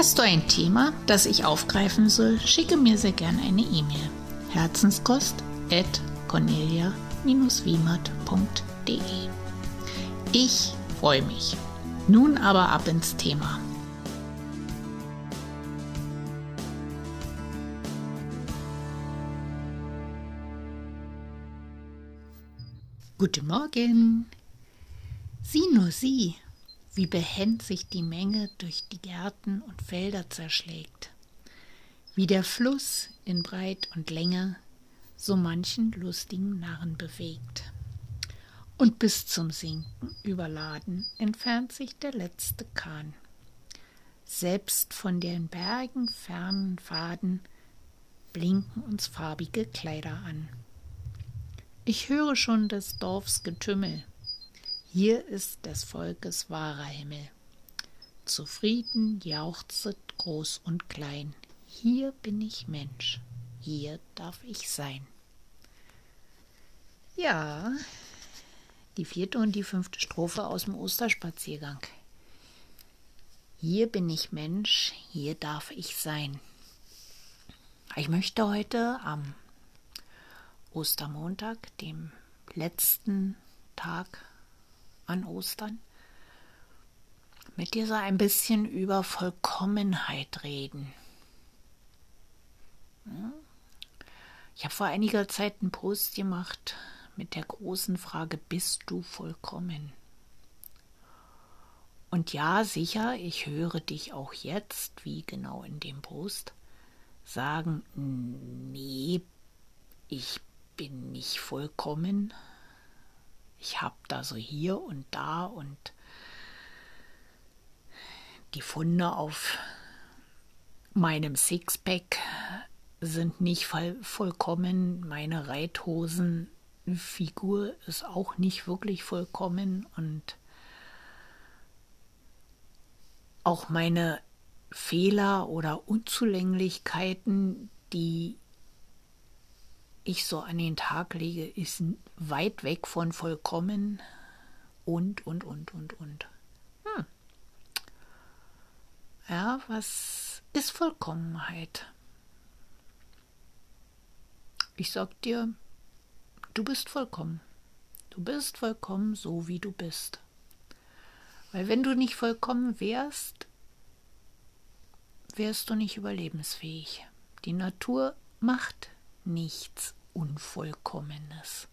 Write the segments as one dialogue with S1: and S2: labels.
S1: Hast du ein Thema, das ich aufgreifen soll, schicke mir sehr gerne eine E-Mail. Herzenskost at cornelia-wiemert.de Ich freue mich. Nun aber ab ins Thema. Guten Morgen. Sieh nur sie, wie behend sich die Menge durch die Gärten und Felder zerschlägt, wie der Fluss in Breit und Länge so manchen lustigen Narren bewegt. Und bis zum Sinken überladen entfernt sich der letzte Kahn. Selbst von den Bergen fernen Faden blinken uns farbige Kleider an. Ich höre schon des Dorfs Getümmel, hier ist des Volkes wahrer Himmel. Zufrieden jauchzet groß und klein. Hier bin ich Mensch, hier darf ich sein. Ja, die vierte und die fünfte Strophe aus dem Osterspaziergang. Hier bin ich Mensch, hier darf ich sein. Ich möchte heute am Ostermontag, dem letzten Tag an Ostern, mit dir so ein bisschen über Vollkommenheit reden. Ich habe vor einiger Zeit einen Post gemacht mit der großen Frage, bist du vollkommen? Und ja, sicher, ich höre dich auch jetzt, wie genau in dem Post, sagen, nee, ich bin nicht vollkommen, ich habe da so hier und da und die Funde auf meinem Sixpack sind nicht vollkommen. Meine Reithosenfigur ist auch nicht wirklich vollkommen und auch meine Fehler oder Unzulänglichkeiten, die ich so an den Tag lege, ist weit weg von vollkommen und, und, und, und, und. Hm. Ja, was ist Vollkommenheit? Ich sag dir, du bist vollkommen. Du bist vollkommen so, wie du bist. Weil wenn du nicht vollkommen wärst, wärst du nicht überlebensfähig. Die Natur macht nichts Unvollkommenes.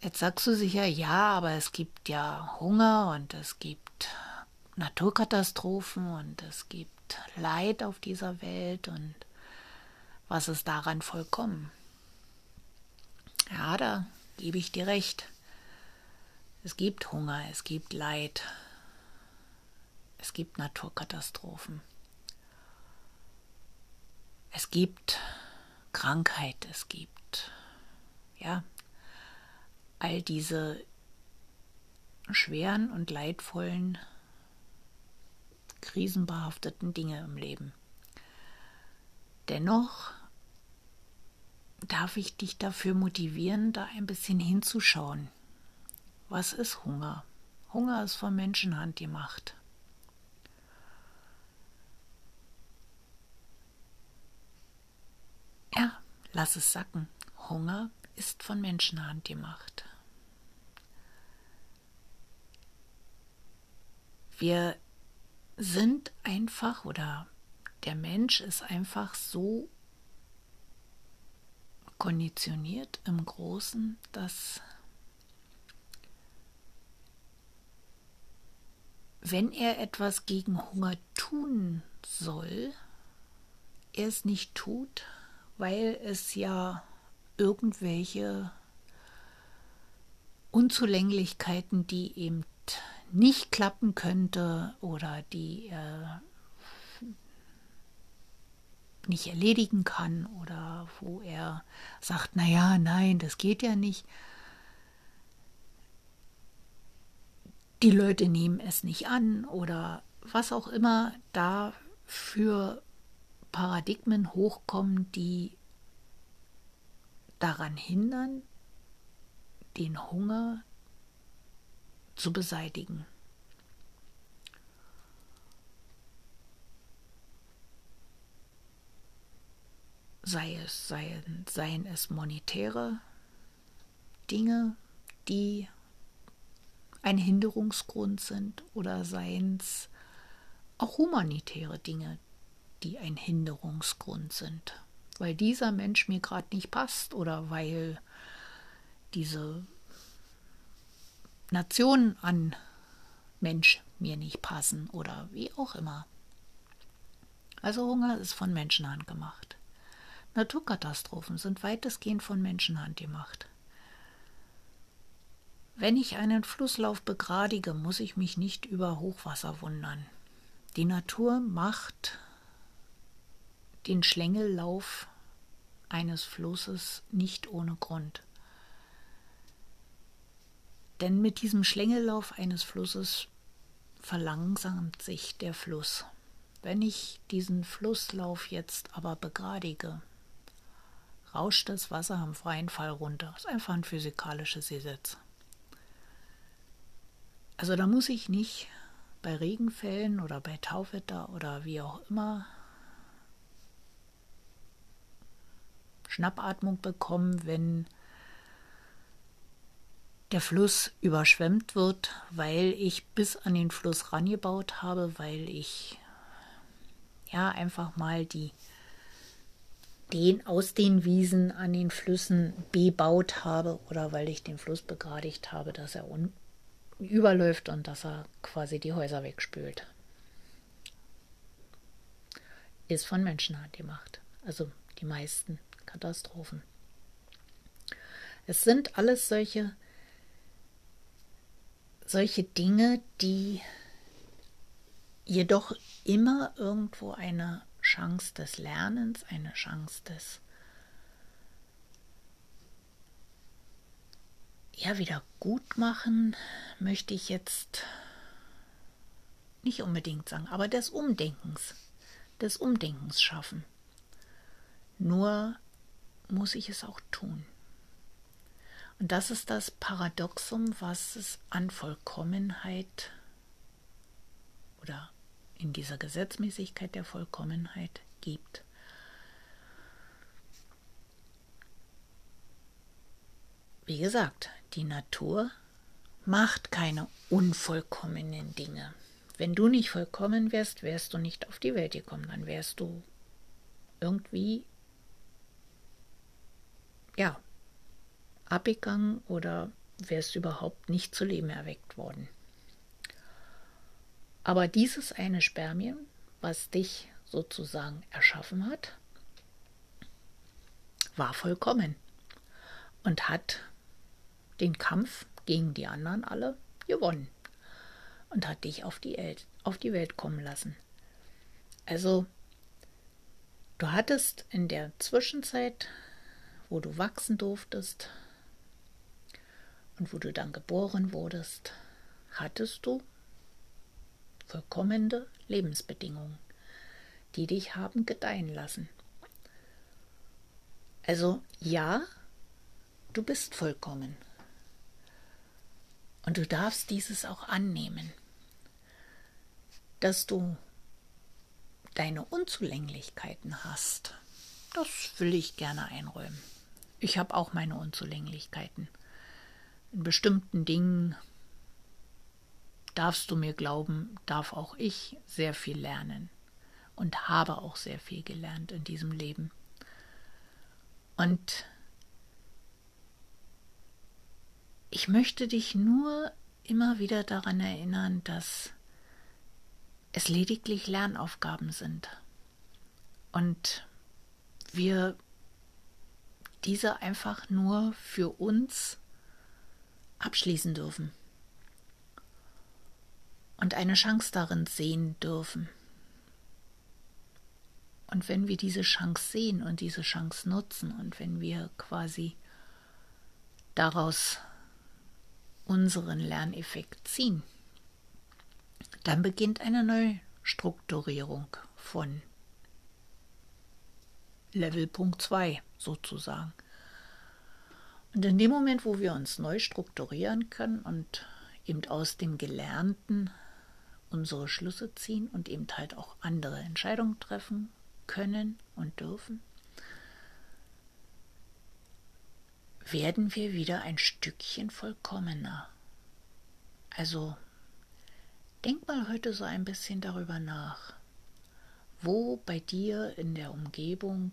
S1: Jetzt sagst du sicher, ja, aber es gibt ja Hunger und es gibt Naturkatastrophen und es gibt Leid auf dieser Welt und was ist daran vollkommen? Ja, da gebe ich dir recht. Es gibt Hunger, es gibt Leid, es gibt Naturkatastrophen. Es gibt Krankheit, es gibt ja all diese schweren und leidvollen, krisenbehafteten Dinge im Leben. Dennoch darf ich dich dafür motivieren, da ein bisschen hinzuschauen. Was ist Hunger? Hunger ist von Menschenhand gemacht. Ja, lass es sacken. Hunger ist von Menschenhand gemacht. Wir sind einfach oder der Mensch ist einfach so konditioniert im Großen, dass wenn er etwas gegen Hunger tun soll, er es nicht tut, weil es ja irgendwelche Unzulänglichkeiten, die eben nicht klappen könnte oder die äh, nicht erledigen kann oder wo er sagt, naja, nein, das geht ja nicht. Die Leute nehmen es nicht an oder was auch immer da für Paradigmen hochkommen, die daran hindern, den Hunger zu beseitigen. sei es, seien, seien es monetäre Dinge, die ein Hinderungsgrund sind, oder seien es auch humanitäre Dinge, die ein Hinderungsgrund sind, weil dieser Mensch mir gerade nicht passt oder weil diese Nationen an Mensch mir nicht passen oder wie auch immer. Also Hunger ist von Menschenhand gemacht. Naturkatastrophen sind weitestgehend von Menschenhand gemacht. Wenn ich einen Flusslauf begradige, muss ich mich nicht über Hochwasser wundern. Die Natur macht den Schlängellauf eines Flusses nicht ohne Grund. Denn mit diesem Schlängellauf eines Flusses verlangsamt sich der Fluss. Wenn ich diesen Flusslauf jetzt aber begradige, rauscht das Wasser am freien Fall runter. Das ist einfach ein physikalisches Gesetz. Also da muss ich nicht bei Regenfällen oder bei Tauwetter oder wie auch immer Schnappatmung bekommen, wenn der Fluss überschwemmt wird, weil ich bis an den Fluss rangebaut habe, weil ich ja einfach mal die den aus den Wiesen an den Flüssen bebaut habe oder weil ich den Fluss begradigt habe, dass er überläuft und dass er quasi die Häuser wegspült. Ist von Menschenhand gemacht. Also die meisten Katastrophen. Es sind alles solche, solche Dinge, die jedoch immer irgendwo eine Chance des Lernens, eine Chance des ja, Wiedergutmachen möchte ich jetzt nicht unbedingt sagen, aber des Umdenkens, des Umdenkens schaffen. Nur muss ich es auch tun. Und das ist das Paradoxum, was es an Vollkommenheit oder in dieser Gesetzmäßigkeit der Vollkommenheit gibt. Wie gesagt, die Natur macht keine unvollkommenen Dinge. Wenn du nicht vollkommen wärst, wärst du nicht auf die Welt gekommen, dann wärst du irgendwie ja abgegangen oder wärst überhaupt nicht zu Leben erweckt worden. Aber dieses eine Spermien, was dich sozusagen erschaffen hat, war vollkommen und hat den Kampf gegen die anderen alle gewonnen und hat dich auf die, El auf die Welt kommen lassen. Also, du hattest in der Zwischenzeit, wo du wachsen durftest und wo du dann geboren wurdest, hattest du vollkommene Lebensbedingungen, die dich haben gedeihen lassen. Also ja, du bist vollkommen. Und du darfst dieses auch annehmen, dass du deine Unzulänglichkeiten hast. Das will ich gerne einräumen. Ich habe auch meine Unzulänglichkeiten. In bestimmten Dingen darfst du mir glauben, darf auch ich sehr viel lernen und habe auch sehr viel gelernt in diesem Leben. Und ich möchte dich nur immer wieder daran erinnern, dass es lediglich Lernaufgaben sind und wir diese einfach nur für uns abschließen dürfen und eine Chance darin sehen dürfen. Und wenn wir diese Chance sehen und diese Chance nutzen und wenn wir quasi daraus unseren Lerneffekt ziehen, dann beginnt eine Neustrukturierung von Levelpunkt 2 sozusagen. Und in dem Moment, wo wir uns neu strukturieren können und eben aus dem Gelernten unsere Schlüsse ziehen und eben halt auch andere Entscheidungen treffen können und dürfen, werden wir wieder ein Stückchen vollkommener. Also denk mal heute so ein bisschen darüber nach, wo bei dir in der Umgebung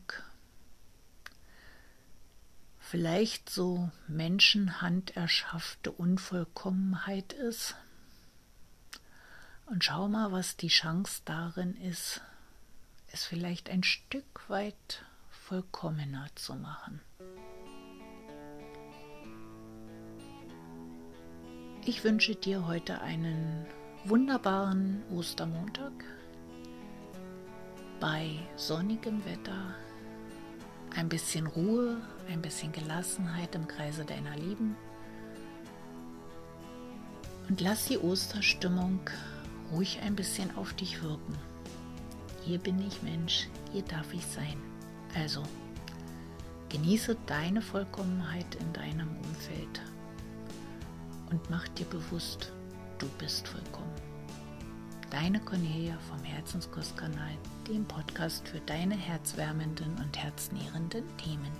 S1: vielleicht so Menschenhand erschaffte Unvollkommenheit ist. Und schau mal, was die Chance darin ist, es vielleicht ein Stück weit vollkommener zu machen. Ich wünsche dir heute einen wunderbaren Ostermontag bei sonnigem Wetter ein bisschen Ruhe, ein bisschen Gelassenheit im Kreise deiner Lieben. Und lass die Osterstimmung ruhig ein bisschen auf dich wirken. Hier bin ich Mensch, hier darf ich sein. Also, genieße deine Vollkommenheit in deinem Umfeld und mach dir bewusst, du bist vollkommen. Deine Cornelia vom Herzenskostkanal, dem Podcast für deine herzwärmenden und herznährenden Themen.